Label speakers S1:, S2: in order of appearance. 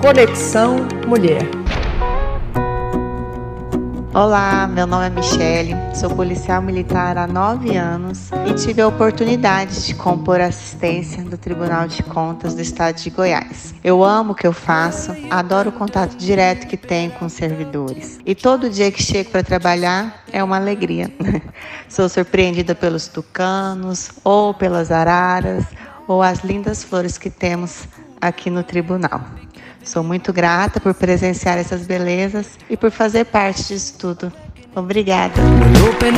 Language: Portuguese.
S1: Conexão Mulher.
S2: Olá, meu nome é Michele, sou policial militar há nove anos e tive a oportunidade de compor assistência do Tribunal de Contas do Estado de Goiás. Eu amo o que eu faço, adoro o contato direto que tenho com os servidores e todo dia que chego para trabalhar é uma alegria. Sou surpreendida pelos tucanos ou pelas araras ou as lindas flores que temos aqui no tribunal. Sou muito grata por presenciar essas belezas e por fazer parte disso tudo. Obrigada. Open